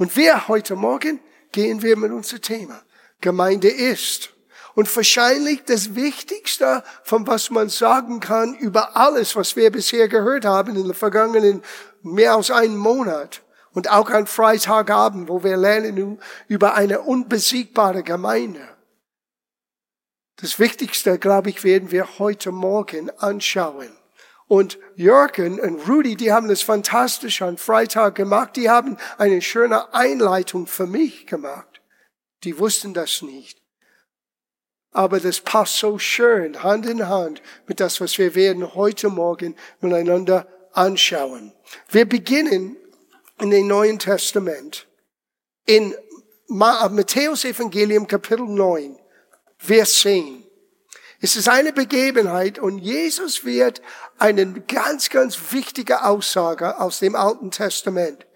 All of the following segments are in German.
Und wir heute Morgen gehen wir mit unserem Thema. Gemeinde ist. Und wahrscheinlich das Wichtigste, von was man sagen kann über alles, was wir bisher gehört haben in den vergangenen mehr als einen Monat. Und auch an Freitagabend, wo wir lernen über eine unbesiegbare Gemeinde. Das Wichtigste, glaube ich, werden wir heute Morgen anschauen. Und Jürgen und Rudi, die haben das fantastisch am Freitag gemacht. Die haben eine schöne Einleitung für mich gemacht. Die wussten das nicht. Aber das passt so schön Hand in Hand mit das, was wir werden heute Morgen miteinander anschauen. Wir beginnen in dem Neuen Testament. In Matthäus Evangelium Kapitel 9, Vers 10. Es ist eine Begebenheit und Jesus wird eine ganz, ganz wichtige Aussage aus dem Alten Testament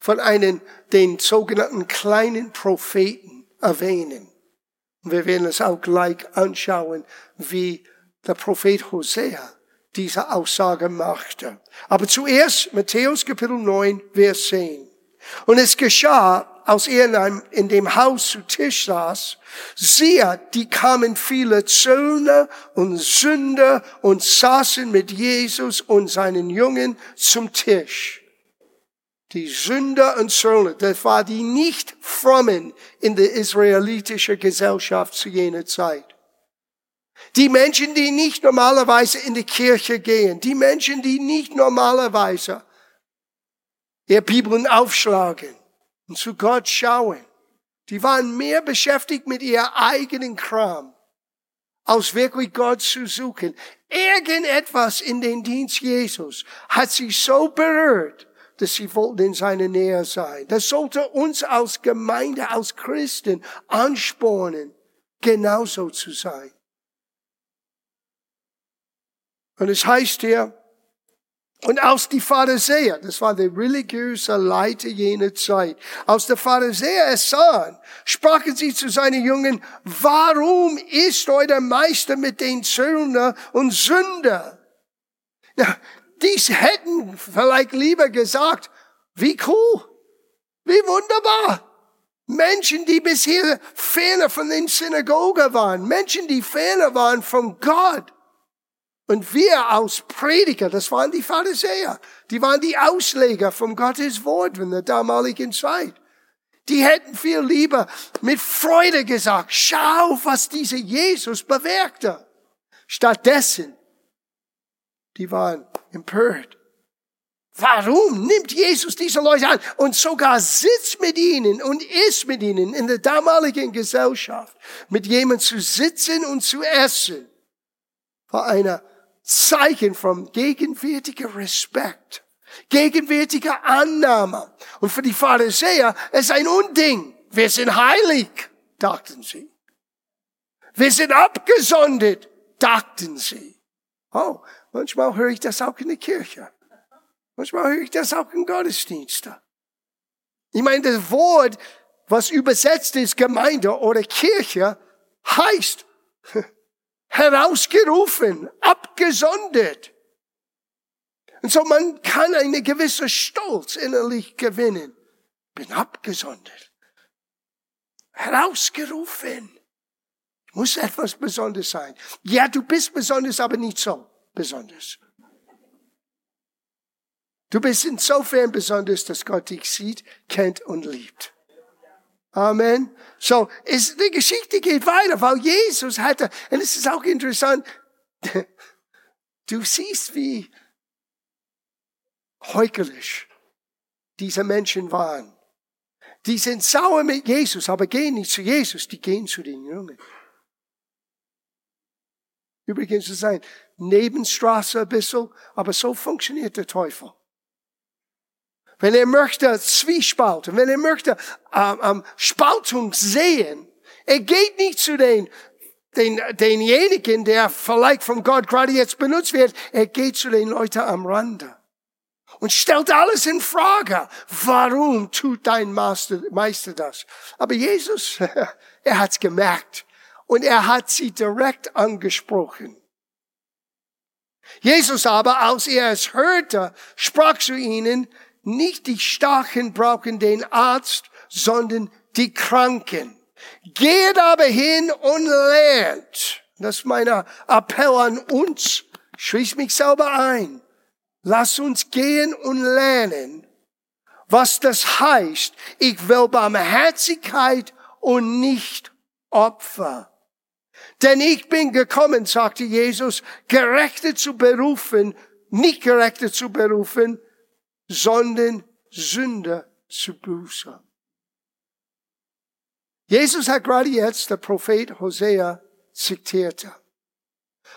von einem, den sogenannten kleinen Propheten erwähnen. Und wir werden es auch gleich anschauen, wie der Prophet Hosea diese Aussage machte. Aber zuerst Matthäus Kapitel 9, Vers 10. Und es geschah, als er in, dem Haus zu Tisch saß, siehe, die kamen viele Zöllner und Sünder und saßen mit Jesus und seinen Jungen zum Tisch. Die Sünder und Zöllner, das war die nicht frommen in der israelitischen Gesellschaft zu jener Zeit. Die Menschen, die nicht normalerweise in die Kirche gehen, die Menschen, die nicht normalerweise ihr Bibeln aufschlagen, und zu Gott schauen. Die waren mehr beschäftigt mit ihr eigenen Kram, als wirklich Gott zu suchen. Irgendetwas in den Dienst Jesus hat sie so berührt, dass sie wollten in seiner Nähe sein. Das sollte uns als Gemeinde, als Christen anspornen, genauso zu sein. Und es heißt hier, und aus die Pharisäer, das war der religiöse Leiter jener Zeit, aus der Pharisäer es sahen, sprachen sie zu seinen Jungen, warum ist euer Meister mit den Zöllner und Sünder? Ja, dies hätten vielleicht lieber gesagt, wie cool, wie wunderbar. Menschen, die bisher ferner von den Synagogen waren, Menschen, die ferner waren von Gott. Und wir als Prediger, das waren die Pharisäer, die waren die Ausleger vom Gottes Wort in der damaligen Zeit. Die hätten viel lieber mit Freude gesagt, schau, was dieser Jesus bewirkte. Stattdessen, die waren empört. Warum nimmt Jesus diese Leute an und sogar sitzt mit ihnen und ist mit ihnen in der damaligen Gesellschaft, mit jemandem zu sitzen und zu essen, war einer Zeichen von gegenwärtiger Respekt, gegenwärtiger Annahme. Und für die Pharisäer ist ein Unding. Wir sind heilig, dachten sie. Wir sind abgesondert, dachten sie. Oh, manchmal höre ich das auch in der Kirche. Manchmal höre ich das auch in Gottesdiensten. Ich meine, das Wort, was übersetzt ist Gemeinde oder Kirche, heißt herausgerufen, abgesondert. Und so man kann eine gewisse Stolz innerlich gewinnen. Bin abgesondert. Herausgerufen. Muss etwas Besonderes sein. Ja, du bist besonders, aber nicht so besonders. Du bist insofern besonders, dass Gott dich sieht, kennt und liebt. Amen. So, ist, die Geschichte geht weiter, weil Jesus hatte, und es ist auch interessant, du siehst, wie heucherisch diese Menschen waren. Die sind sauer mit Jesus, aber gehen nicht zu Jesus, die gehen zu den Jungen. Übrigens, es ist ein Nebenstraße ein bisschen, aber so funktioniert der Teufel wenn er möchte Zwiespalt, wenn er möchte ähm, ähm, Spaltung sehen, er geht nicht zu den, den, denjenigen, der vielleicht von Gott gerade jetzt benutzt wird, er geht zu den Leuten am Rande und stellt alles in Frage. Warum tut dein Meister, Meister das? Aber Jesus, er hat's gemerkt und er hat sie direkt angesprochen. Jesus aber, als er es hörte, sprach zu ihnen, nicht die Starken brauchen den Arzt, sondern die Kranken. Geht aber hin und lernt. Das ist mein Appell an uns. Schließ mich selber ein. Lass uns gehen und lernen, was das heißt. Ich will Barmherzigkeit und nicht Opfer. Denn ich bin gekommen, sagte Jesus, Gerechte zu berufen, nicht Gerechte zu berufen, sondern Sünder zu büßen. Jesus hat gerade jetzt der Prophet Hosea zitiert.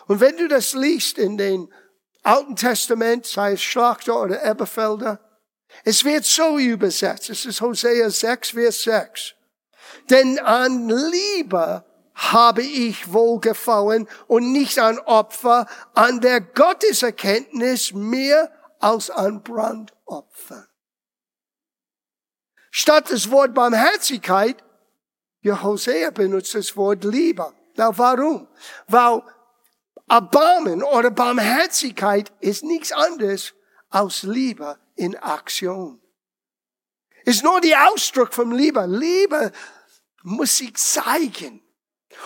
Und wenn du das liest in den Alten Testament, sei es Schlachter oder Eberfelder, es wird so übersetzt. Es ist Hosea 6, Vers 6. Denn an Liebe habe ich wohlgefallen und nicht an Opfer, an der Gotteserkenntnis mehr als an Brandopfer. Statt das Wort Barmherzigkeit, ja, Hosea benutzt das Wort Liebe. Na, warum? Weil Erbarmen oder Barmherzigkeit ist nichts anderes als Liebe in Aktion. Ist nur die Ausdruck von Liebe. Liebe muss sich zeigen.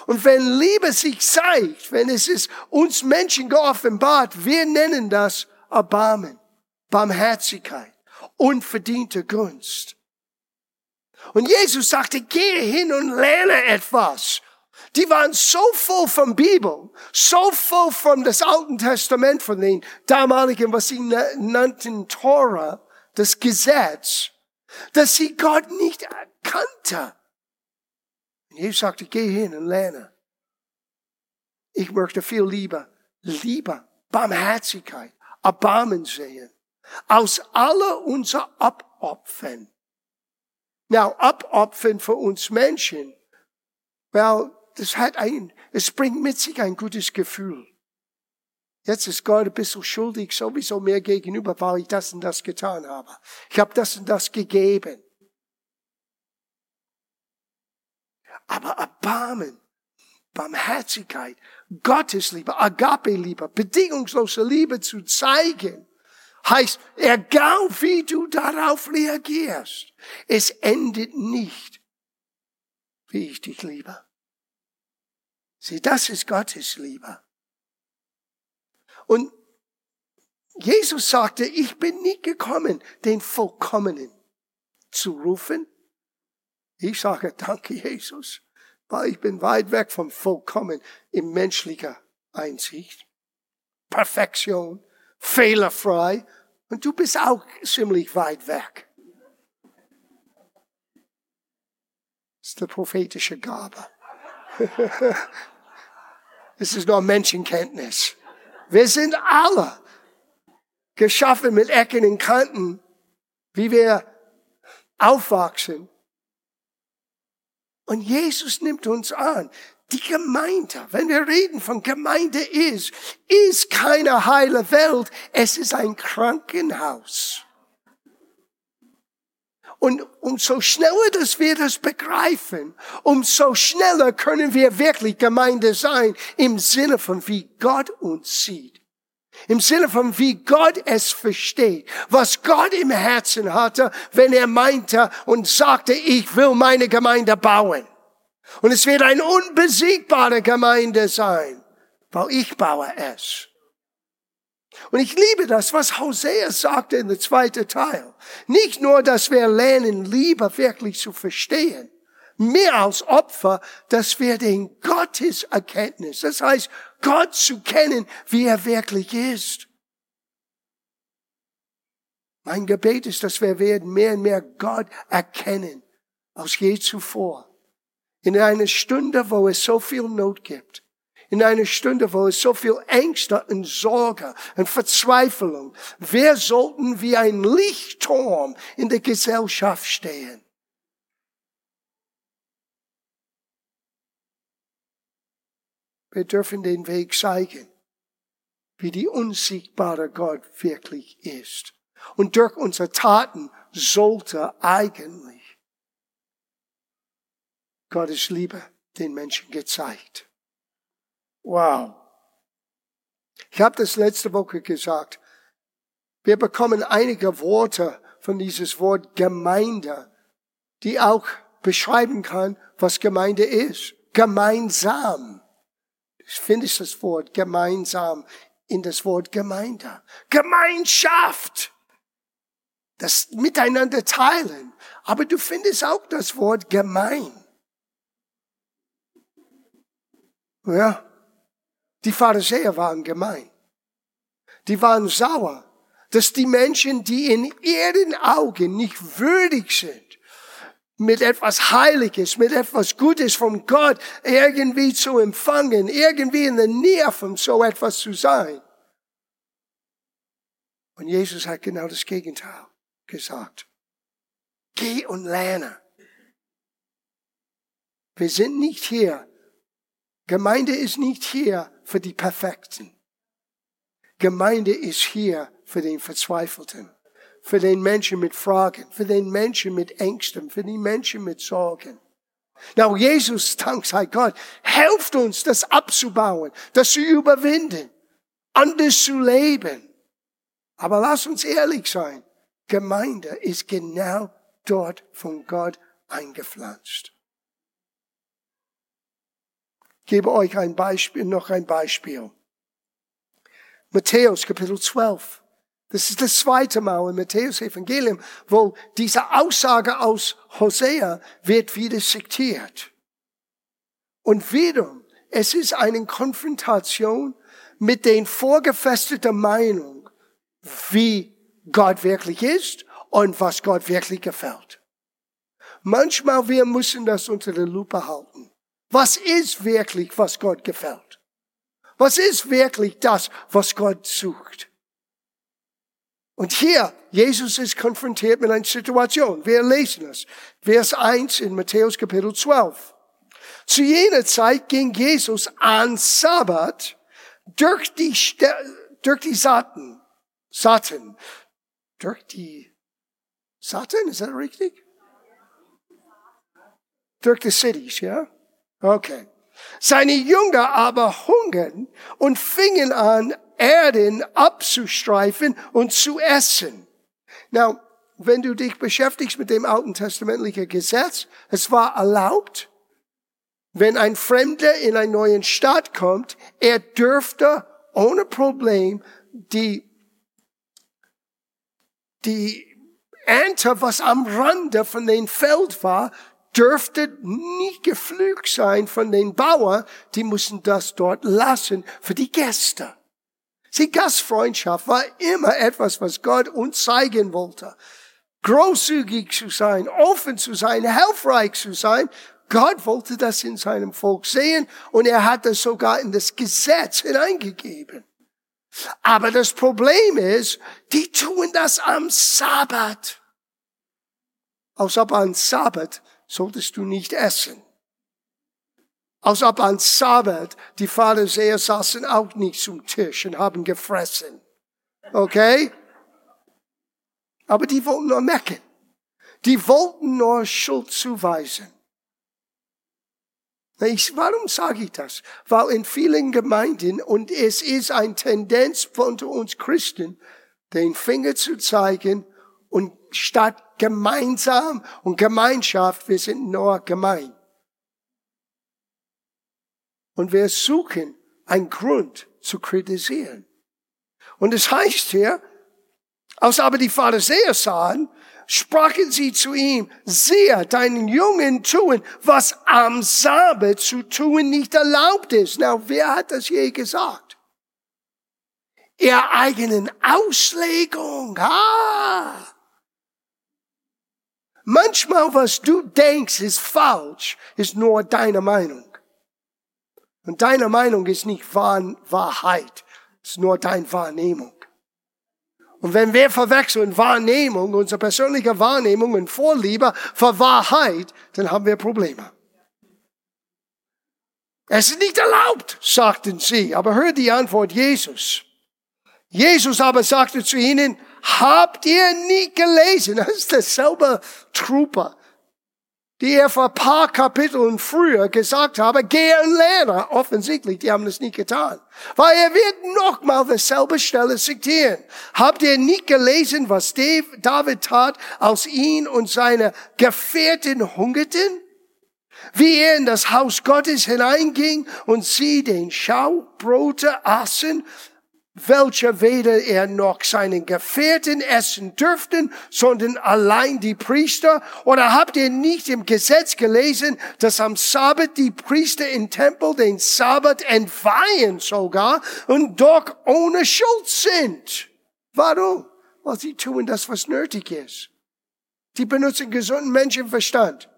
Und wenn Liebe sich zeigt, wenn es ist uns Menschen geoffenbart, wir nennen das Erbarmen, Barmherzigkeit, unverdiente Gunst. Und Jesus sagte, gehe hin und lerne etwas. Die waren so voll von Bibel, so voll von das Alten Testament, von den damaligen, was sie nannten Torah, das Gesetz, dass sie Gott nicht erkannte. Und Jesus sagte, geh hin und lerne. Ich möchte viel lieber, Liebe, Barmherzigkeit, Erbarmen sehen, aus aller unser Abopfern. Now, abopfern für uns Menschen, weil das hat ein, es bringt mit sich ein gutes Gefühl. Jetzt ist Gott ein bisschen schuldig, sowieso mir gegenüber, weil ich das und das getan habe. Ich habe das und das gegeben. Aber Erbarmen, Barmherzigkeit, Gottesliebe, Agape-Liebe, bedingungslose Liebe zu zeigen, heißt, egal wie du darauf reagierst, es endet nicht, wie ich dich liebe. Sieh, das ist Gottes Liebe. Und Jesus sagte, ich bin nicht gekommen, den Vollkommenen zu rufen, ich sage danke, Jesus, weil ich bin weit weg vom Vollkommen in menschlicher Einsicht. Perfektion, fehlerfrei. Und du bist auch ziemlich weit weg. Das ist die prophetische Gabe. Es ist nur Menschenkenntnis. Wir sind alle geschaffen mit Ecken und Kanten, wie wir aufwachsen. Und Jesus nimmt uns an. Die Gemeinde, wenn wir reden von Gemeinde ist, ist keine heile Welt, es ist ein Krankenhaus. Und umso schneller, dass wir das begreifen, umso schneller können wir wirklich Gemeinde sein im Sinne von wie Gott uns sieht. Im Sinne von wie Gott es versteht, was Gott im Herzen hatte, wenn er meinte und sagte, ich will meine Gemeinde bauen. Und es wird eine unbesiegbare Gemeinde sein, weil ich baue es. Und ich liebe das, was Hosea sagte in der zweiten Teil. Nicht nur, dass wir lernen, Liebe wirklich zu verstehen, mehr als Opfer, dass wir den Gotteserkenntnis, das heißt, Gott zu kennen, wie er wirklich ist. Mein Gebet ist, dass wir werden mehr und mehr Gott erkennen als je zuvor. In einer Stunde, wo es so viel Not gibt. In einer Stunde, wo es so viel Ängste und Sorge und Verzweiflung. Wir sollten wie ein Lichtturm in der Gesellschaft stehen. Wir dürfen den Weg zeigen, wie die unsichtbare Gott wirklich ist. Und durch unsere Taten sollte eigentlich Gottes Liebe den Menschen gezeigt. Wow. Ich habe das letzte Woche gesagt. Wir bekommen einige Worte von dieses Wort Gemeinde, die auch beschreiben kann, was Gemeinde ist. Gemeinsam. Ich finde das Wort gemeinsam in das Wort Gemeinde. Gemeinschaft. Das Miteinander teilen. Aber du findest auch das Wort gemein. Ja. Die Pharisäer waren gemein. Die waren sauer, dass die Menschen, die in ihren Augen nicht würdig sind, mit etwas Heiliges, mit etwas Gutes von Gott irgendwie zu empfangen, irgendwie in der Nähe von so etwas zu sein. Und Jesus hat genau das Gegenteil gesagt. Geh und lerne. Wir sind nicht hier. Gemeinde ist nicht hier für die Perfekten. Gemeinde ist hier für den Verzweifelten für den Menschen mit Fragen, für den Menschen mit Ängsten, für die Menschen mit Sorgen. Now, Jesus, dank sei Gott, helft uns, das abzubauen, das zu überwinden, anders zu leben. Aber lass uns ehrlich sein. Gemeinde ist genau dort von Gott eingepflanzt. Gebe euch ein Beispiel, noch ein Beispiel. Matthäus Kapitel 12. Das ist das zweite Mal im Matthäus Evangelium, wo diese Aussage aus Hosea wird wieder zitiert. Und wiederum, es ist eine Konfrontation mit den vorgefesteten Meinung, wie Gott wirklich ist und was Gott wirklich gefällt. Manchmal wir müssen das unter der Lupe halten. Was ist wirklich, was Gott gefällt? Was ist wirklich das, was Gott sucht? Und hier, Jesus ist konfrontiert mit einer Situation. Wir lesen es. Vers 1 in Matthäus Kapitel 12. Zu jener Zeit ging Jesus an Sabbat durch die, durch die Satten, Satten, durch die Satten, ist das richtig? Durch die Cities, ja? Okay. Seine Jünger aber hungern und fingen an, Erden abzustreifen und zu essen. Now, wenn du dich beschäftigst mit dem alten testamentlichen Gesetz, es war erlaubt, wenn ein Fremder in einen neuen Staat kommt, er dürfte ohne Problem die, die Ernte, was am Rande von dem Feld war, dürfte nicht gepflügt sein von den Bauern, die mussten das dort lassen für die Gäste. Sie, Gastfreundschaft war immer etwas, was Gott uns zeigen wollte. Großzügig zu sein, offen zu sein, hilfreich zu sein. Gott wollte das in seinem Volk sehen und er hat das sogar in das Gesetz hineingegeben. Aber das Problem ist, die tun das am Sabbat. Als ob am Sabbat solltest du nicht essen. Als ob an Sabbat die Pharisäer saßen auch nicht zum Tisch und haben gefressen. Okay? Aber die wollten nur mecken. Die wollten nur Schuld zuweisen. Ich, warum sage ich das? Weil in vielen Gemeinden, und es ist eine Tendenz unter uns Christen, den Finger zu zeigen und statt gemeinsam und Gemeinschaft, wir sind nur gemein. Und wir suchen einen Grund zu kritisieren. Und es heißt hier, als aber die Pharisäer sahen, sprachen sie zu ihm, siehe, deinen Jungen tun, was am Sabbat zu tun nicht erlaubt ist. Na, wer hat das je gesagt? Ihr eigenen Auslegung. Ah! Manchmal, was du denkst, ist falsch, ist nur deine Meinung. Und deine Meinung ist nicht Wahr Wahrheit, ist nur deine Wahrnehmung. Und wenn wir verwechseln Wahrnehmung, unsere persönliche Wahrnehmung und Vorliebe für Wahrheit, dann haben wir Probleme. Es ist nicht erlaubt, sagten sie. Aber hör die Antwort Jesus. Jesus aber sagte zu ihnen, habt ihr nie gelesen? Das ist derselbe Trooper, die er vor paar Kapiteln früher gesagt habe, geh und lerne. Offensichtlich, die haben das nicht getan. Weil er wird nochmal dasselbe Stelle zitieren. Habt ihr nicht gelesen, was David tat, als ihn und seine Gefährten hungerten? Wie er in das Haus Gottes hineinging und sie den Schaubrote aßen, welcher weder er noch seinen Gefährten essen dürften, sondern allein die Priester? Oder habt ihr nicht im Gesetz gelesen, dass am Sabbat die Priester im Tempel den Sabbat entweihen sogar und doch ohne Schuld sind? Warum? Weil sie tun das, was nötig ist. Die benutzen gesunden Menschenverstand.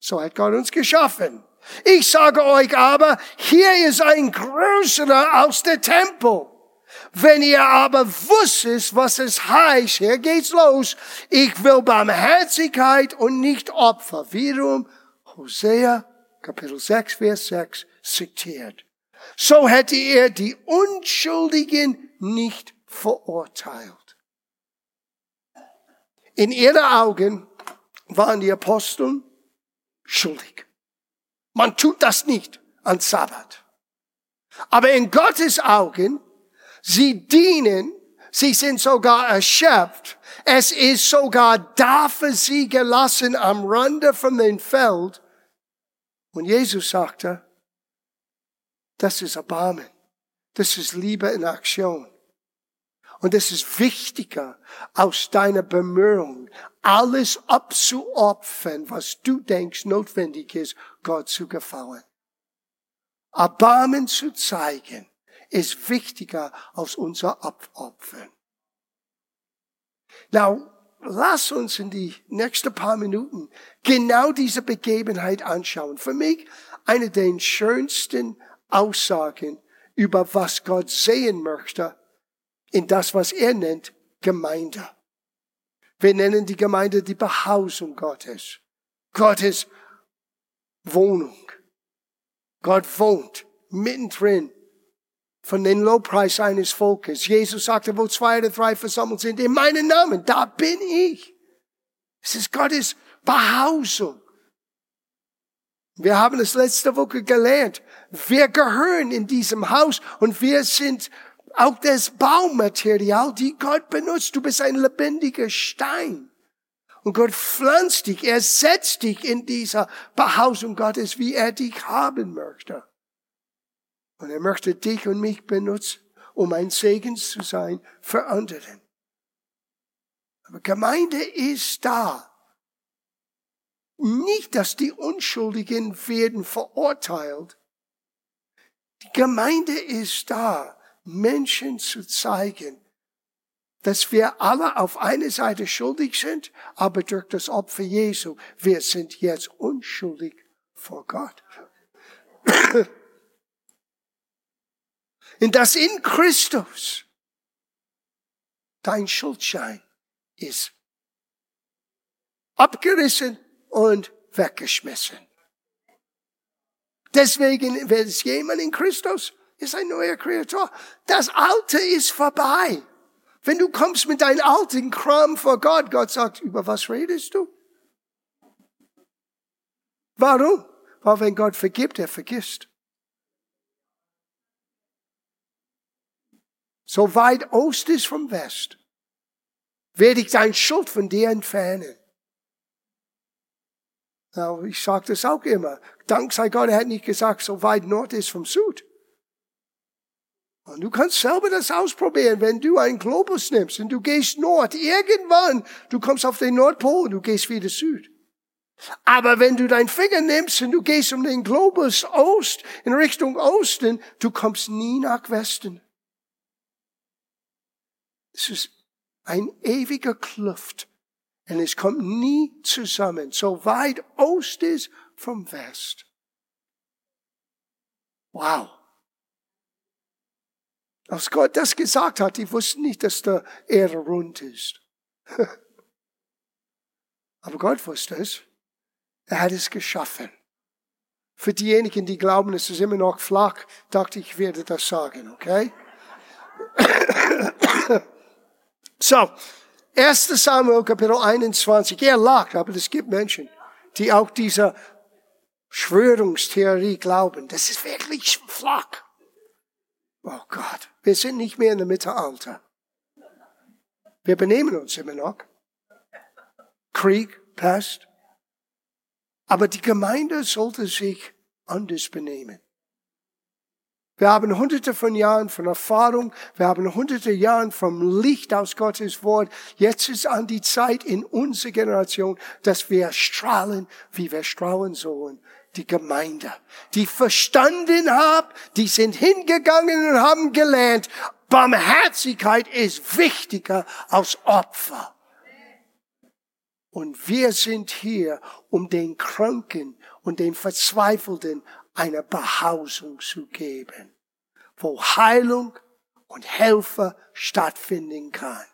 So hat Gott uns geschaffen. Ich sage euch aber, hier ist ein größerer als der Tempel. Wenn ihr aber wusstet, was es heißt, hier geht's los, ich will Barmherzigkeit und nicht Opfer. Wiederum Hosea Kapitel 6, Vers 6 zitiert. So hätte er die Unschuldigen nicht verurteilt. In ihren Augen waren die Aposteln schuldig. Man tut das nicht an Sabbat. Aber in Gottes Augen Sie dienen, sie sind sogar erschöpft. Es ist sogar da für sie gelassen am Rande von dem Feld. Und Jesus sagte, das ist Erbarmen. Das ist Liebe in Aktion. Und es ist wichtiger, aus deiner Bemühung alles abzuopfern, was du denkst notwendig ist, Gott zu gefallen. Erbarmen zu zeigen ist wichtiger als unser Opfern. Now, lass uns in die nächsten paar Minuten genau diese Begebenheit anschauen. Für mich eine der schönsten Aussagen über was Gott sehen möchte in das, was er nennt Gemeinde. Wir nennen die Gemeinde die Behausung Gottes. Gottes Wohnung. Gott wohnt mittendrin von den Lobpreis eines Volkes. Jesus sagte, wo zwei oder drei versammelt sind, in meinem Namen, da bin ich. Es ist Gottes Behausung. Wir haben es letzte Woche gelernt. Wir gehören in diesem Haus und wir sind auch das Baumaterial, die Gott benutzt. Du bist ein lebendiger Stein. Und Gott pflanzt dich, er setzt dich in dieser Behausung Gottes, wie er dich haben möchte. Und er möchte dich und mich benutzen, um ein Segen zu sein für andere. Aber Gemeinde ist da. Nicht, dass die Unschuldigen werden verurteilt. Die Gemeinde ist da, Menschen zu zeigen, dass wir alle auf einer Seite schuldig sind, aber durch das Opfer Jesu, wir sind jetzt unschuldig vor Gott. In das in Christus dein Schuldschein ist abgerissen und weggeschmissen. Deswegen, wenn es jemand in Christus ist ein neuer Kreator. Das Alte ist vorbei. Wenn du kommst mit deinem alten Kram vor Gott, Gott sagt, über was redest du? Warum? Weil wenn Gott vergibt, er vergisst. So weit Ost ist vom West, werde ich dein Schuld von dir entfernen. Na, ich sage das auch immer. Dank sei Gott, er hat nicht gesagt, so weit Nord ist vom Süd. Und du kannst selber das ausprobieren, wenn du einen Globus nimmst und du gehst Nord. Irgendwann, du kommst auf den Nordpol und du gehst wieder Süd. Aber wenn du deinen Finger nimmst und du gehst um den Globus Ost, in Richtung Osten, du kommst nie nach Westen. Es ist ein ewiger Kluft. Und es kommt nie zusammen, so weit Ost ist vom West. Wow. Als Gott das gesagt hat, die wussten nicht, dass der Erde rund ist. Aber Gott wusste es. Er hat es geschaffen. Für diejenigen, die glauben, es ist immer noch flach, dachte ich, werde das sagen, okay? So, 1. Samuel Kapitel 21. Er lacht, aber es gibt Menschen, die auch dieser Schwörungstheorie glauben. Das ist wirklich flach. Oh Gott, wir sind nicht mehr in der Mittelalter. Wir benehmen uns immer noch. Krieg, Pest. Aber die Gemeinde sollte sich anders benehmen. Wir haben hunderte von Jahren von Erfahrung, wir haben hunderte Jahren vom Licht aus Gottes Wort. Jetzt ist an die Zeit in unserer Generation, dass wir strahlen, wie wir strahlen sollen. Die Gemeinde, die verstanden haben, die sind hingegangen und haben gelernt, Barmherzigkeit ist wichtiger als Opfer. Und wir sind hier, um den Kranken und den Verzweifelten eine Behausung zu geben, wo Heilung und Helfer stattfinden kann.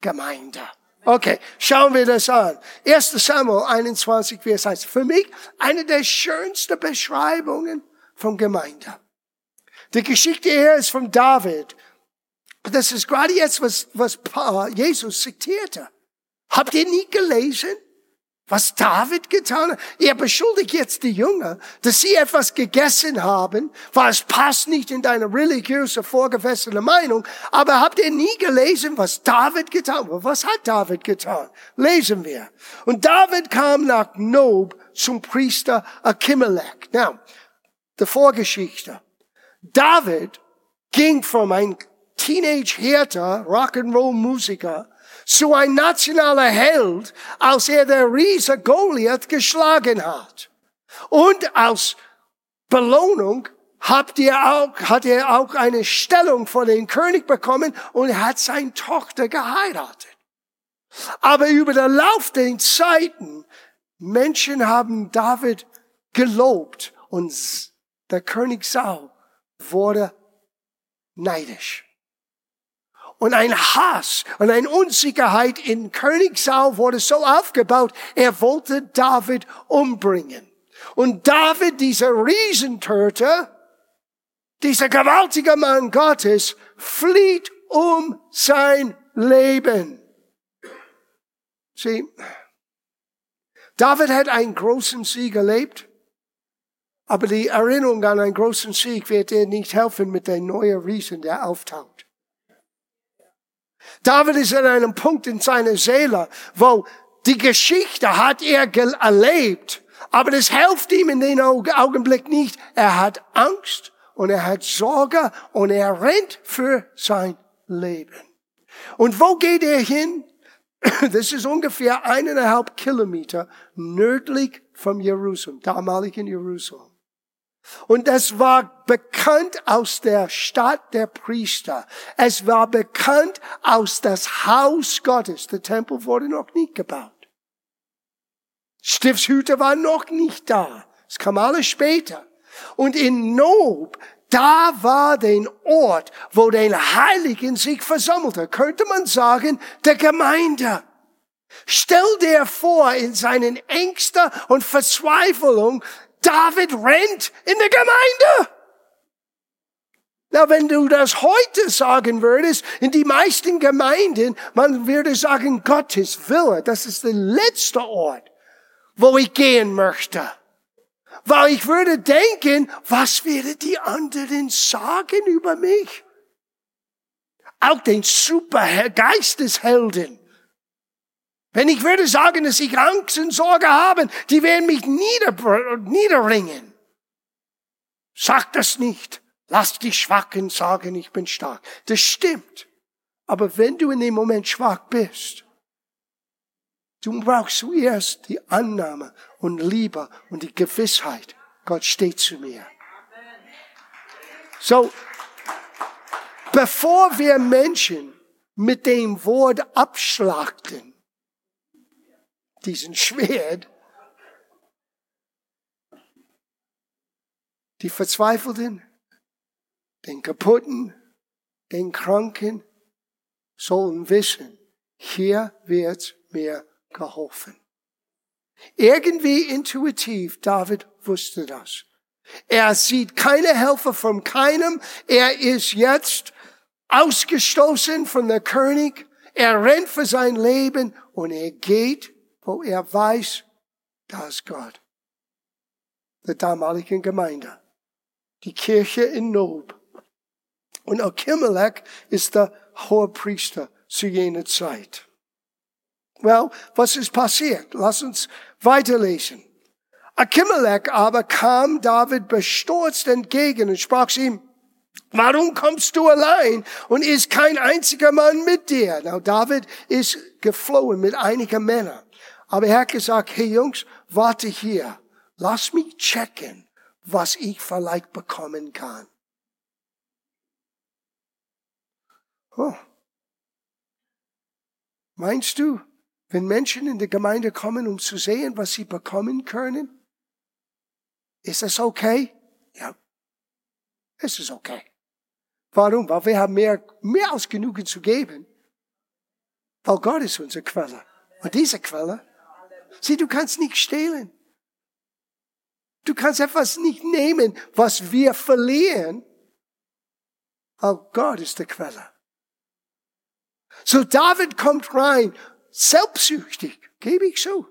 Gemeinde. Okay, schauen wir das an. 1. Samuel 21, Vers heißt für mich eine der schönsten Beschreibungen von Gemeinde. Die Geschichte hier ist von David. Das ist gerade jetzt, was, was Jesus zitierte. Habt ihr nie gelesen? Was David getan hat? Er beschuldigt jetzt die Jünger, dass sie etwas gegessen haben, weil es passt nicht in deine religiöse, vorgefesselte Meinung. Aber habt ihr nie gelesen, was David getan hat? Was hat David getan? Lesen wir. Und David kam nach Nob zum Priester Achimelech. Now, die Vorgeschichte. David ging von einem Teenage-Härter, Rock'n'Roll-Musiker, zu ein nationaler Held, als er der Riese Goliath geschlagen hat. Und als Belohnung habt ihr auch, hat er auch eine Stellung vor den König bekommen und hat seine Tochter geheiratet. Aber über den Lauf der Zeiten, Menschen haben David gelobt und der König Saul wurde neidisch und ein Hass und eine Unsicherheit in König Saul wurde so aufgebaut, er wollte David umbringen. Und David, dieser Riesentöter, dieser gewaltige Mann Gottes, flieht um sein Leben. Sieh, David hat einen großen Sieg erlebt, aber die Erinnerung an einen großen Sieg wird dir nicht helfen mit der neuen Riesen, der auftaucht. David ist an einem Punkt in seiner Seele, wo die Geschichte hat er erlebt, aber das hilft ihm in dem Augenblick nicht. Er hat Angst und er hat Sorge und er rennt für sein Leben. Und wo geht er hin? Das ist ungefähr eineinhalb Kilometer nördlich von Jerusalem, damaligen Jerusalem. Und es war bekannt aus der Stadt der Priester. Es war bekannt aus das Haus Gottes. Der Tempel wurde noch nicht gebaut. Stiftshüter war noch nicht da. Es kam alles später. Und in Nob, da war den Ort, wo den Heiligen sich versammelte. Könnte man sagen, der Gemeinde. Stell dir vor, in seinen Ängsten und Verzweiflung, David rennt in der Gemeinde. Na, wenn du das heute sagen würdest, in die meisten Gemeinden, man würde sagen, Gottes Wille, das ist der letzte Ort, wo ich gehen möchte. Weil ich würde denken, was werden die anderen sagen über mich? Auch den super Geisteshelden. Wenn ich würde sagen, dass ich Angst und Sorge habe, die werden mich nieder, niederringen. Sag das nicht. Lass die Schwachen sagen, ich bin stark. Das stimmt. Aber wenn du in dem Moment schwach bist, du brauchst zuerst die Annahme und Liebe und die Gewissheit, Gott steht zu mir. So, bevor wir Menschen mit dem Wort abschlachten, diesen Schwert, die Verzweifelten, den Kaputten, den Kranken sollen wissen, hier wird mir geholfen. Irgendwie intuitiv, David wusste das. Er sieht keine Helfer von keinem. Er ist jetzt ausgestoßen von der König. Er rennt für sein Leben und er geht wo er weiß, Da ist Gott. Der damaligen Gemeinde. Die Kirche in Nob. Und Achimelech ist der hohe Priester zu jener Zeit. Well, was ist passiert? Lass uns weiterlesen. Achimelech aber kam David bestürzt entgegen und sprach zu ihm, Warum kommst du allein und ist kein einziger Mann mit dir? Now, David ist geflohen mit einigen Männern. Aber er hat gesagt, hey Jungs, warte hier. Lass mich checken, was ich vielleicht bekommen kann. Oh. Meinst du, wenn Menschen in der Gemeinde kommen, um zu sehen, was sie bekommen können, ist das okay? Ja, es ist okay. Warum? Weil wir haben mehr, mehr als genug zu geben. Weil Gott ist unsere Quelle. Und diese Quelle, sieh, du kannst nicht stehlen. Du kannst etwas nicht nehmen, was wir verlieren. Weil Gott ist die Quelle. So David kommt rein, selbstsüchtig, gebe ich so.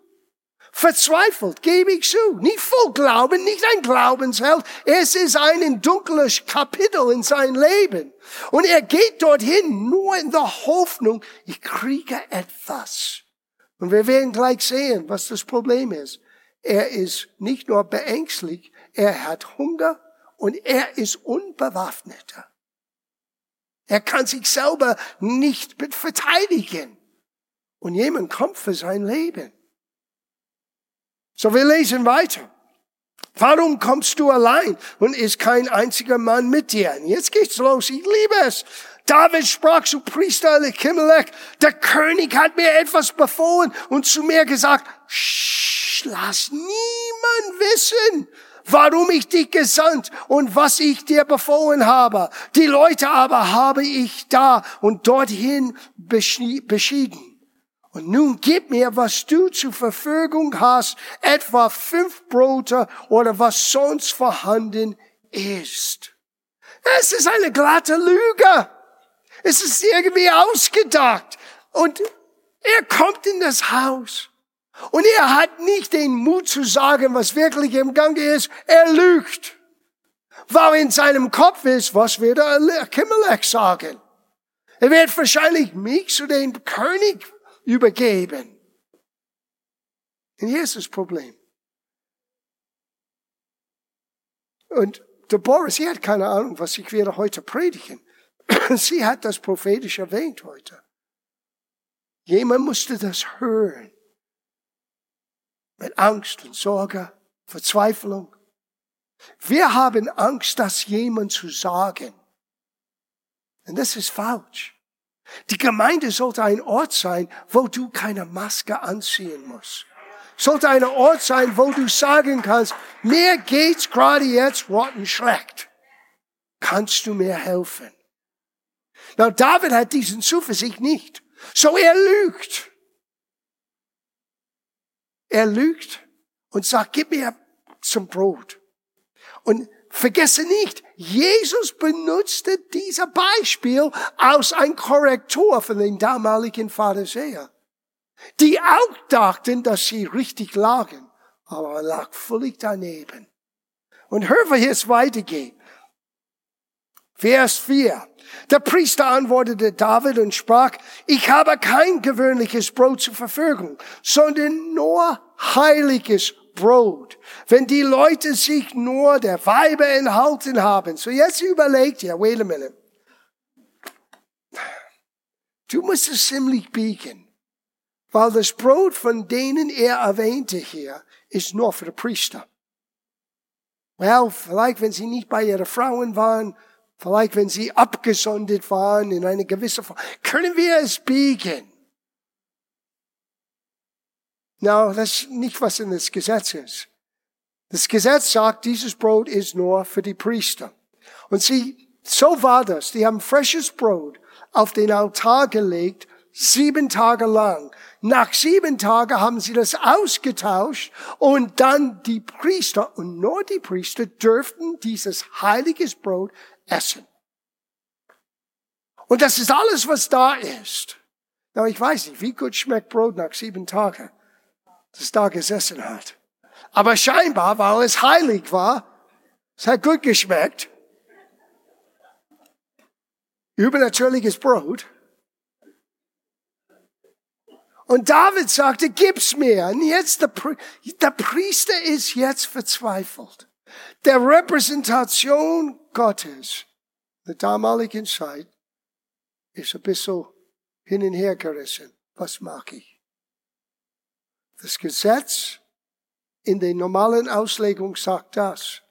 Verzweifelt, gebe ich zu. Nicht voll Glauben, nicht ein Glaubensheld. Es ist ein dunkles Kapitel in sein Leben. Und er geht dorthin nur in der Hoffnung, ich kriege etwas. Und wir werden gleich sehen, was das Problem ist. Er ist nicht nur beängstlich, er hat Hunger und er ist unbewaffneter. Er kann sich selber nicht verteidigen. Und jemand kommt für sein Leben. So, wir lesen weiter. Warum kommst du allein und ist kein einziger Mann mit dir? Und jetzt geht's los. Ich liebe es. David sprach zu Priester Elimelech, der König hat mir etwas befohlen und zu mir gesagt, lass niemand wissen, warum ich dich gesandt und was ich dir befohlen habe. Die Leute aber habe ich da und dorthin beschieden. Und nun gib mir, was du zur Verfügung hast, etwa fünf Brote oder was sonst vorhanden ist. Es ist eine glatte Lüge. Es ist irgendwie ausgedacht. Und er kommt in das Haus. Und er hat nicht den Mut zu sagen, was wirklich im Gange ist. Er lügt. Weil in seinem Kopf ist, was wird er Kimmelech sagen? Er wird wahrscheinlich mich zu dem König übergeben. Und hier ist das Problem. Und Deborah, sie hat keine Ahnung, was ich werde heute predigen. Sie hat das prophetisch erwähnt heute. Jemand musste das hören. Mit Angst und Sorge, Verzweiflung. Wir haben Angst, das jemand zu sagen. Und das ist falsch. Die Gemeinde sollte ein Ort sein, wo du keine Maske anziehen musst. Sollte ein Ort sein, wo du sagen kannst, mir geht's gerade jetzt rotten schlecht. Kannst du mir helfen? Na, David hat diesen Zuversicht nicht. So er lügt. Er lügt und sagt, gib mir zum Brot. Und Vergesse nicht, Jesus benutzte dieser Beispiel als ein Korrektor von den damaligen Pharisäern, die auch dachten, dass sie richtig lagen, aber er lag völlig daneben. Und hör, wie es weitergeht. Vers 4. Der Priester antwortete David und sprach, ich habe kein gewöhnliches Brot zur Verfügung, sondern nur heiliges Brot. Wenn die Leute sich nur der Weiber enthalten haben. So jetzt überlegt ihr, wait a minute. Du musst es ziemlich biegen. Weil das Brot, von denen er erwähnte hier, ist nur für die Priester. Well, vielleicht wenn sie nicht bei ihren Frauen waren, vielleicht wenn sie abgesondert waren in eine gewisse Form, können wir es biegen. Na, das ist nicht, was in das Gesetz ist. Das Gesetz sagt, dieses Brot ist nur für die Priester. Und sie, so war das. Die haben frisches Brot auf den Altar gelegt, sieben Tage lang. Nach sieben Tagen haben sie das ausgetauscht und dann die Priester und nur die Priester dürften dieses heiliges Brot essen. Und das ist alles, was da ist. Na, ich weiß nicht, wie gut schmeckt Brot nach sieben Tagen das da gesessen hat. Aber scheinbar, weil es heilig war, es hat gut geschmeckt. Übernatürliches Brot. Und David sagte, gib's mir. Und jetzt der, der Priester ist jetzt verzweifelt. Der Repräsentation Gottes der damaligen Zeit ist ein bisschen hin und her gerissen. Was mag ich? Das Gesetz in der normalen Auslegung sagt das.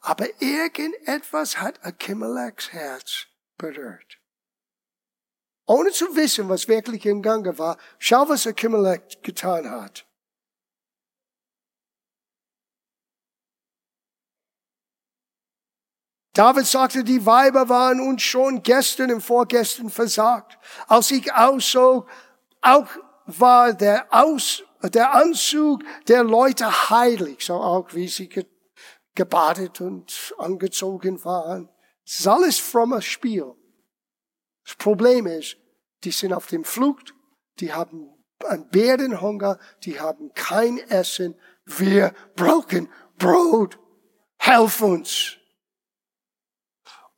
Aber irgendetwas hat Achimelechs Herz berührt. Ohne zu wissen, was wirklich im Gange war, schau, was Achimelech getan hat. David sagte, die Weiber waren uns schon gestern und vorgestern versagt. Als ich auszog, auch war der, Aus, der Anzug der Leute heilig, so auch wie sie gebadet und angezogen waren. Es ist alles frommes Spiel. Das Problem ist, die sind auf dem Flucht, die haben einen Bärenhunger, die haben kein Essen. Wir brauchen Brot. Helf uns.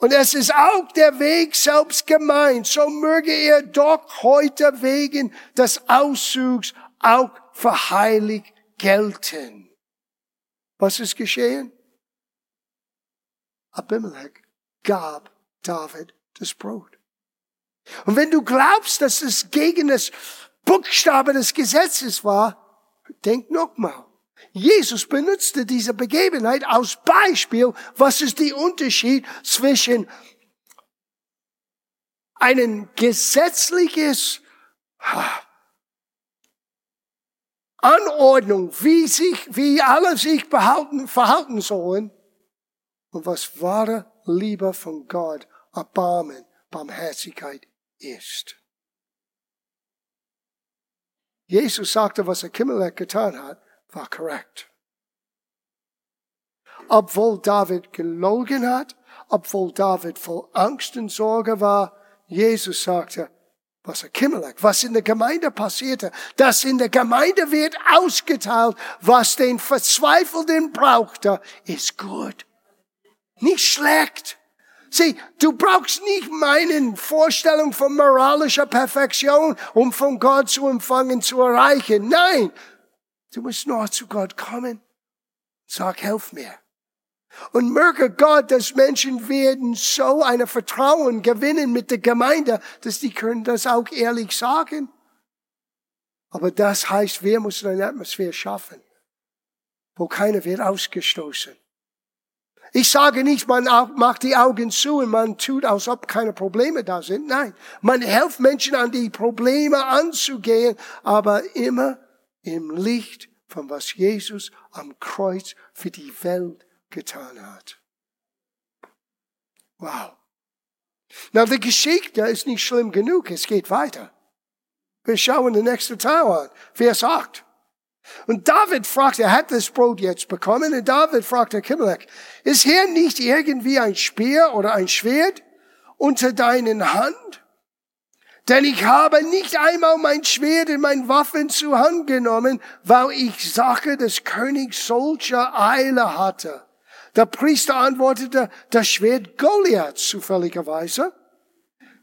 Und es ist auch der Weg selbst gemeint. So möge er doch heute wegen des Auszugs auch für heilig gelten. Was ist geschehen? Abimelech gab David das Brot. Und wenn du glaubst, dass es gegen das Buchstabe des Gesetzes war, denk nochmal. Jesus benutzte diese Begebenheit als Beispiel, was ist der Unterschied zwischen einem gesetzliches Anordnung, wie sich, wie alle sich behalten, verhalten sollen, und was wahre Liebe von Gott, Erbarmen, Barmherzigkeit ist. Jesus sagte, was Achimelech getan hat, war korrekt. Obwohl David gelogen hat, obwohl David voll Angst und Sorge war, Jesus sagte, was Achimelech, was in der Gemeinde passierte, das in der Gemeinde wird ausgeteilt, was den Verzweifelten brauchte, ist gut. Nicht schlecht. Sieh, du brauchst nicht meinen Vorstellung von moralischer Perfektion, um von Gott zu empfangen, zu erreichen. Nein, Du musst nur zu Gott kommen. Sag, helf mir. Und merke Gott, dass Menschen werden so eine Vertrauen gewinnen mit der Gemeinde, dass die können das auch ehrlich sagen. Aber das heißt, wir müssen eine Atmosphäre schaffen, wo keiner wird ausgestoßen. Ich sage nicht, man macht die Augen zu und man tut, als ob keine Probleme da sind. Nein, man hilft Menschen an die Probleme anzugehen, aber immer im Licht von was Jesus am Kreuz für die Welt getan hat. Wow. Na, die Geschichte ist nicht schlimm genug. Es geht weiter. Wir schauen den nächsten Teil an. Vers 8. Und David fragt, er hat das Brot jetzt bekommen, und David fragt der Kimmelech, ist hier nicht irgendwie ein Speer oder ein Schwert unter deinen Hand? Denn ich habe nicht einmal mein Schwert und mein Waffen zu Hand genommen, weil ich Sache des Königs solcher Eile hatte. Der Priester antwortete, das Schwert Goliaths zufälligerweise.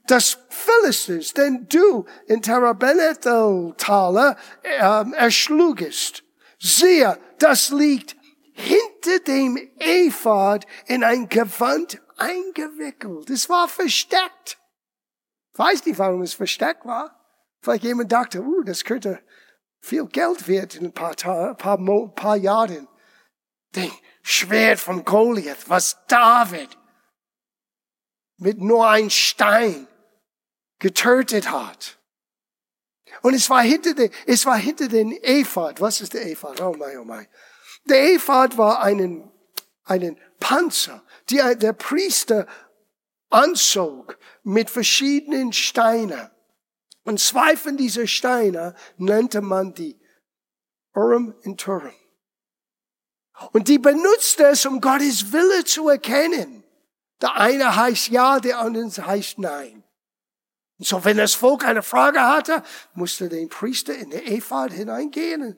Das Philistins, den du in Tarabenethel-Tale äh, erschlugest. Siehe, das liegt hinter dem Ephod in ein Gewand eingewickelt. Es war versteckt. Weiß nicht, warum es versteckt war. Vielleicht jemand dachte, uh, das könnte viel Geld wert in ein paar, paar, paar Jahren. Den Schwert von Goliath, was David mit nur ein Stein getötet hat. Und es war hinter den, es war hinter den Ephod. Was ist der Ephod? Oh mein, oh mein. Der Ephod war einen, einen Panzer, die der Priester anzog mit verschiedenen Steinen. Und zwei von diesen Steinen nannte man die Urim und Turim. Und die benutzte es, um Gottes Wille zu erkennen. Der eine heißt ja, der andere heißt nein. Und so, wenn das Volk eine Frage hatte, musste der Priester in der Ephod hineingehen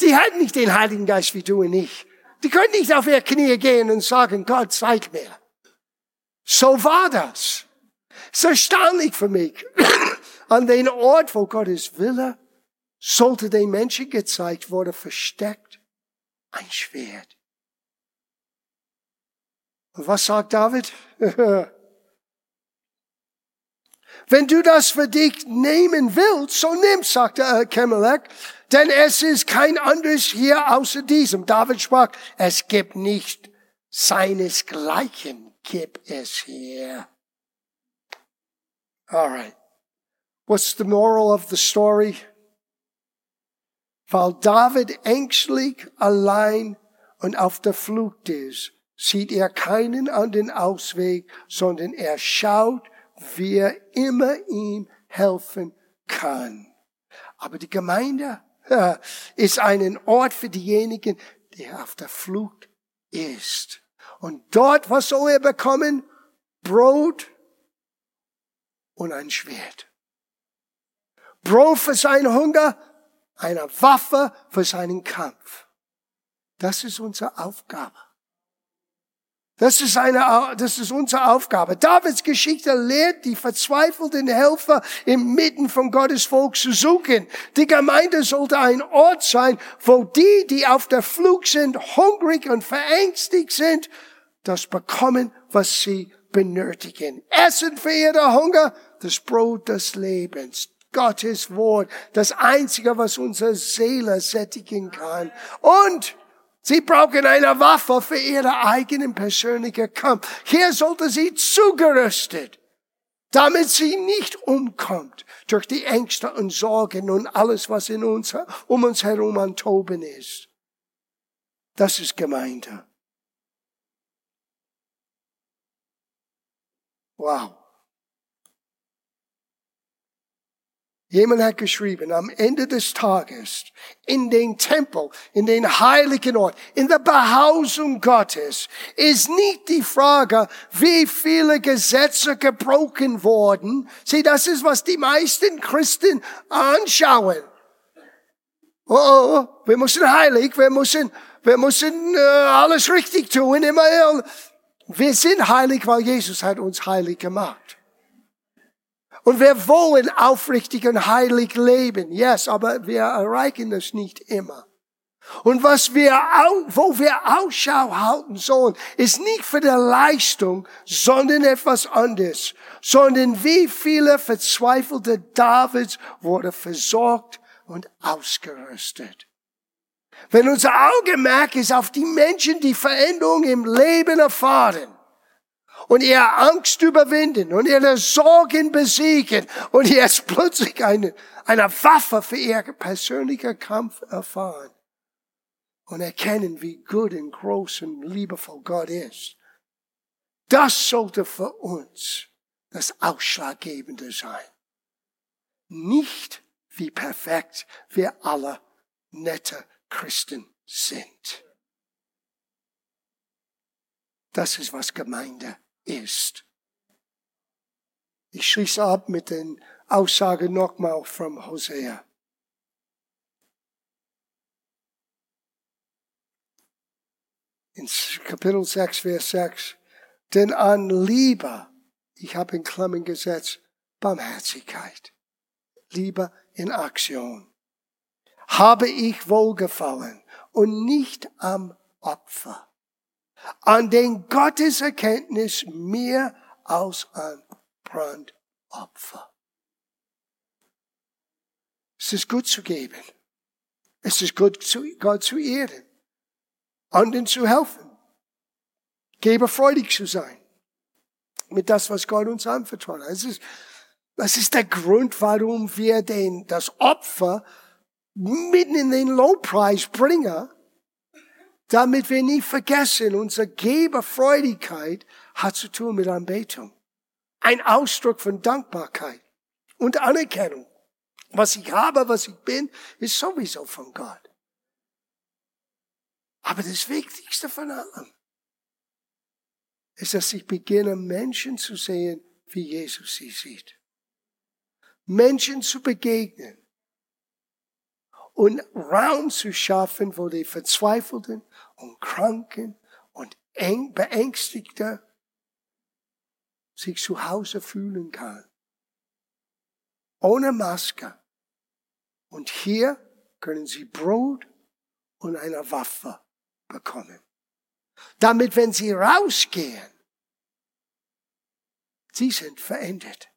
Die hatten nicht den Heiligen Geist wie du und ich. Die können nicht auf ihre Knie gehen und sagen, Gott, zeig mir. So war das. Es ist erstaunlich für mich. An den Ort, wo Gottes Wille sollte den Menschen gezeigt wurde, versteckt ein Schwert. Und was sagt David? Wenn du das für dich nehmen willst, so nimm, sagte äh, Kemelech, denn es ist kein anderes hier außer diesem. David sprach, es gibt nicht seinesgleichen, gibt es hier. Alright. What's the moral of the story? Weil David ängstlich allein und auf der Flucht ist, sieht er keinen anderen Ausweg, sondern er schaut wie er immer ihm helfen kann. Aber die Gemeinde ist ein Ort für diejenigen, die auf der Flucht ist. Und dort, was soll er bekommen? Brot und ein Schwert. Brot für seinen Hunger, eine Waffe für seinen Kampf. Das ist unsere Aufgabe. Das ist eine, das ist unsere Aufgabe. Davids Geschichte lehrt die verzweifelten Helfer inmitten von Gottes Volk zu suchen. Die Gemeinde sollte ein Ort sein, wo die, die auf der Flug sind, hungrig und verängstigt sind, das bekommen, was sie benötigen. Essen für ihre Hunger, das Brot des Lebens. Gottes Wort, das einzige, was unsere Seele sättigen kann. Und Sie brauchen eine Waffe für ihren eigenen persönlichen Kampf. Hier sollte sie zugerüstet, damit sie nicht umkommt durch die Ängste und Sorgen und alles, was in uns, um uns herum an Toben ist. Das ist Gemeinde. Wow. Jemand hat geschrieben, am Ende des Tages, in den Tempel, in den heiligen Ort, in der Behausung Gottes, ist nicht die Frage, wie viele Gesetze gebrochen wurden. Sieh, das ist, was die meisten Christen anschauen. Oh, oh, wir müssen heilig, wir müssen, wir müssen äh, alles richtig tun. Immer, wir sind heilig, weil Jesus hat uns heilig gemacht. Und wir wollen aufrichtig und heilig leben. Yes, aber wir erreichen das nicht immer. Und was wir, wo wir Ausschau halten sollen, ist nicht für die Leistung, sondern etwas anderes, sondern wie viele verzweifelte Davids wurde versorgt und ausgerüstet. Wenn unser Augenmerk ist auf die Menschen, die Veränderung im Leben erfahren, und ihre Angst überwinden und ihre Sorgen besiegen und jetzt plötzlich eine, eine Waffe für ihr persönlicher Kampf erfahren und erkennen, wie gut und groß und liebevoll Gott ist. Das sollte für uns das Ausschlaggebende sein. Nicht wie perfekt wir alle nette Christen sind. Das ist, was Gemeinde ist. Ich schließe ab mit den Aussagen nochmal von Hosea. In Kapitel 6, Vers 6. Denn an Liebe, ich habe in Klammern gesetzt, Barmherzigkeit, Liebe in Aktion, habe ich wohlgefallen und nicht am Opfer an den Gotteserkenntnis mehr als an Brandopfer. Es ist gut zu geben. Es ist gut, Gott zu ehren. Anderen zu helfen. Geberfreudig zu sein. Mit das, was Gott uns anvertraut hat. Das ist, das ist der Grund, warum wir den, das Opfer mitten in den Lowpreis bringen damit wir nie vergessen, unsere Geberfreudigkeit hat zu tun mit Anbetung. Ein Ausdruck von Dankbarkeit und Anerkennung. Was ich habe, was ich bin, ist sowieso von Gott. Aber das Wichtigste von allem ist, dass ich beginne, Menschen zu sehen, wie Jesus sie sieht. Menschen zu begegnen und Raum zu schaffen, wo die Verzweifelten und Kranken und Beängstigte sich zu Hause fühlen kann. Ohne Maske. Und hier können sie Brot und eine Waffe bekommen. Damit, wenn sie rausgehen, sie sind verändert.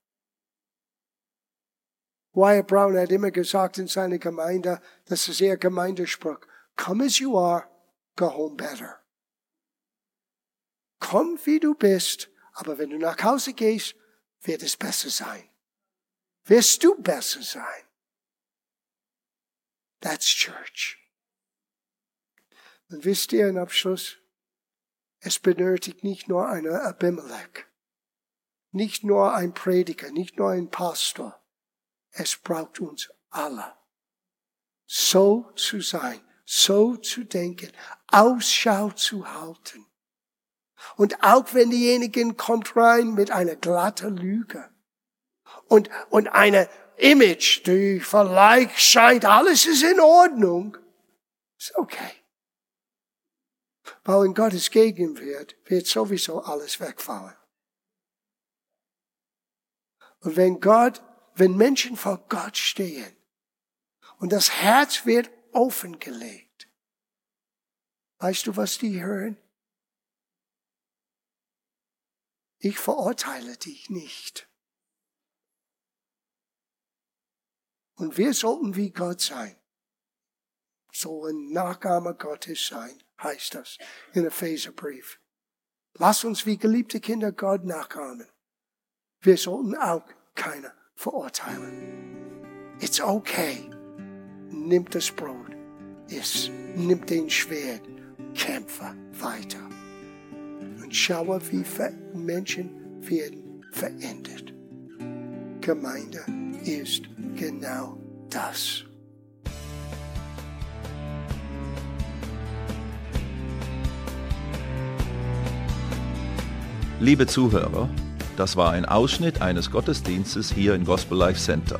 Wyatt Brown hat immer gesagt in seiner Gemeinde, das ist ihr Gemeindespruch, come as you are, go home better. Komm wie du bist, aber wenn du nach Hause gehst, wird es besser sein. Wirst du besser sein. That's church. Und wisst ihr im Abschluss, es benötigt nicht nur einen Abimelech, nicht nur ein Prediger, nicht nur ein Pastor. Es braucht uns alle. So zu sein, so zu denken, Ausschau zu halten. Und auch wenn diejenigen kommt rein mit einer glatten Lüge und, und eine Image, die vielleicht scheint, alles ist in Ordnung, ist okay. Weil in Gottes Gegenwart wird sowieso alles wegfallen. Und wenn Gott, wenn Menschen vor Gott stehen und das Herz wird offengelegt, weißt du, was die hören? Ich verurteile dich nicht. Und wir sollten wie Gott sein. So ein Nachahmer Gottes sein, heißt das in Epheserbrief. Lass uns wie geliebte Kinder Gott nachahmen. Wir sollten auch keiner verurteilen. It's okay. Nimm das Brot, iss, nimm den Schwert, kämpfe weiter. Und schaue, wie Menschen werden verändert. Gemeinde ist genau das. Liebe Zuhörer, das war ein Ausschnitt eines Gottesdienstes hier im Gospel Life Center.